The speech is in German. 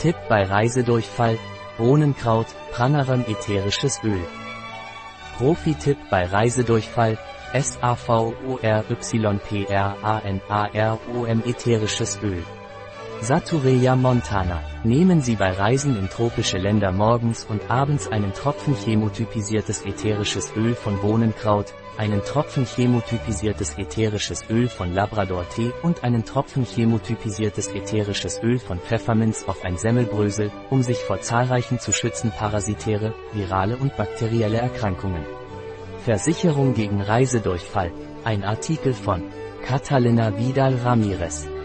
Tipp bei Reisedurchfall, Bohnenkraut, Pranarum ätherisches Öl. Profi-Tipp bei Reisedurchfall, SAVORYPRANAROM ätherisches Öl. Satureia montana. Nehmen Sie bei Reisen in tropische Länder morgens und abends einen Tropfen chemotypisiertes ätherisches Öl von Bohnenkraut, einen Tropfen chemotypisiertes ätherisches Öl von Labrador-Tee und einen Tropfen chemotypisiertes ätherisches Öl von Pfefferminz auf ein Semmelbrösel, um sich vor zahlreichen zu schützen parasitäre, virale und bakterielle Erkrankungen. Versicherung gegen Reisedurchfall. Ein Artikel von Catalina Vidal Ramirez,